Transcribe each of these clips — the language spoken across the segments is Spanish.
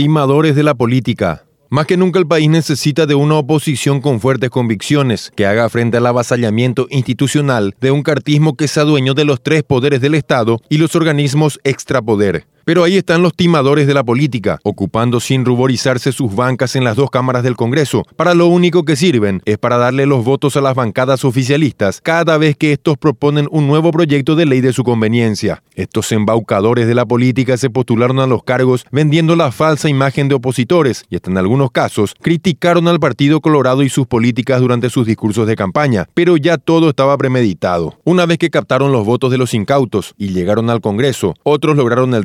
Timadores de la política. Más que nunca el país necesita de una oposición con fuertes convicciones, que haga frente al avasallamiento institucional de un cartismo que sea dueño de los tres poderes del Estado y los organismos extrapoder. Pero ahí están los timadores de la política, ocupando sin ruborizarse sus bancas en las dos cámaras del Congreso. Para lo único que sirven es para darle los votos a las bancadas oficialistas cada vez que estos proponen un nuevo proyecto de ley de su conveniencia. Estos embaucadores de la política se postularon a los cargos vendiendo la falsa imagen de opositores y hasta en algunos casos criticaron al Partido Colorado y sus políticas durante sus discursos de campaña, pero ya todo estaba premeditado. Una vez que captaron los votos de los incautos y llegaron al Congreso, otros lograron el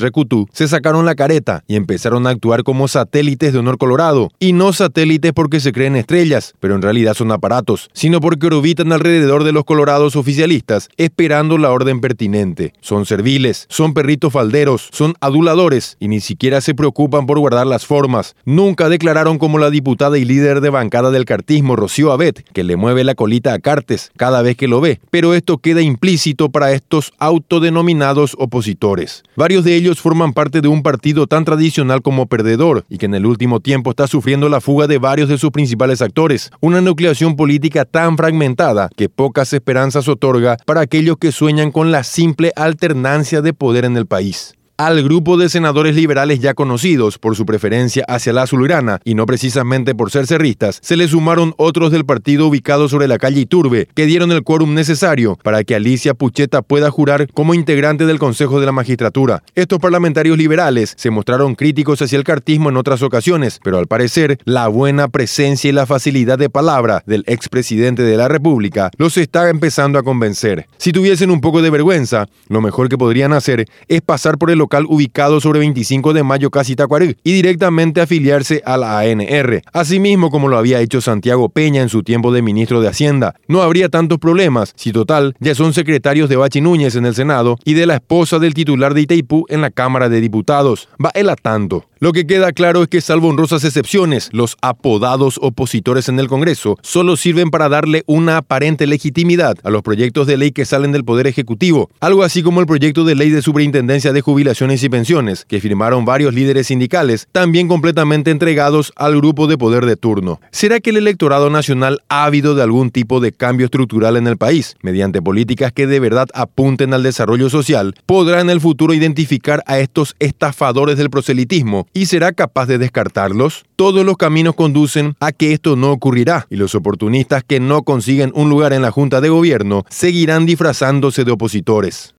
se sacaron la careta y empezaron a actuar como satélites de honor colorado. Y no satélites porque se creen estrellas, pero en realidad son aparatos, sino porque orbitan alrededor de los colorados oficialistas, esperando la orden pertinente. Son serviles, son perritos falderos, son aduladores y ni siquiera se preocupan por guardar las formas. Nunca declararon como la diputada y líder de bancada del cartismo Rocío Abet, que le mueve la colita a Cartes cada vez que lo ve, pero esto queda implícito para estos autodenominados opositores. Varios de ellos forman parte de un partido tan tradicional como perdedor y que en el último tiempo está sufriendo la fuga de varios de sus principales actores, una nucleación política tan fragmentada que pocas esperanzas otorga para aquellos que sueñan con la simple alternancia de poder en el país al grupo de senadores liberales ya conocidos por su preferencia hacia la azulgrana y no precisamente por ser cerristas, se le sumaron otros del partido ubicados sobre la calle Iturbe, que dieron el quórum necesario para que Alicia Pucheta pueda jurar como integrante del Consejo de la Magistratura. Estos parlamentarios liberales se mostraron críticos hacia el cartismo en otras ocasiones, pero al parecer la buena presencia y la facilidad de palabra del expresidente de la República los está empezando a convencer. Si tuviesen un poco de vergüenza, lo mejor que podrían hacer es pasar por el local ubicado sobre 25 de mayo casi Tacuarí y directamente afiliarse a la ANR, asimismo como lo había hecho Santiago Peña en su tiempo de ministro de Hacienda. No habría tantos problemas si total ya son secretarios de Bachi Núñez en el Senado y de la esposa del titular de Itaipú en la Cámara de Diputados. Va él a tanto. Lo que queda claro es que salvo honrosas excepciones, los apodados opositores en el Congreso solo sirven para darle una aparente legitimidad a los proyectos de ley que salen del Poder Ejecutivo, algo así como el proyecto de ley de superintendencia de y pensiones, que firmaron varios líderes sindicales, también completamente entregados al grupo de poder de turno. ¿Será que el electorado nacional ha habido de algún tipo de cambio estructural en el país, mediante políticas que de verdad apunten al desarrollo social, podrá en el futuro identificar a estos estafadores del proselitismo y será capaz de descartarlos? Todos los caminos conducen a que esto no ocurrirá y los oportunistas que no consiguen un lugar en la Junta de Gobierno seguirán disfrazándose de opositores.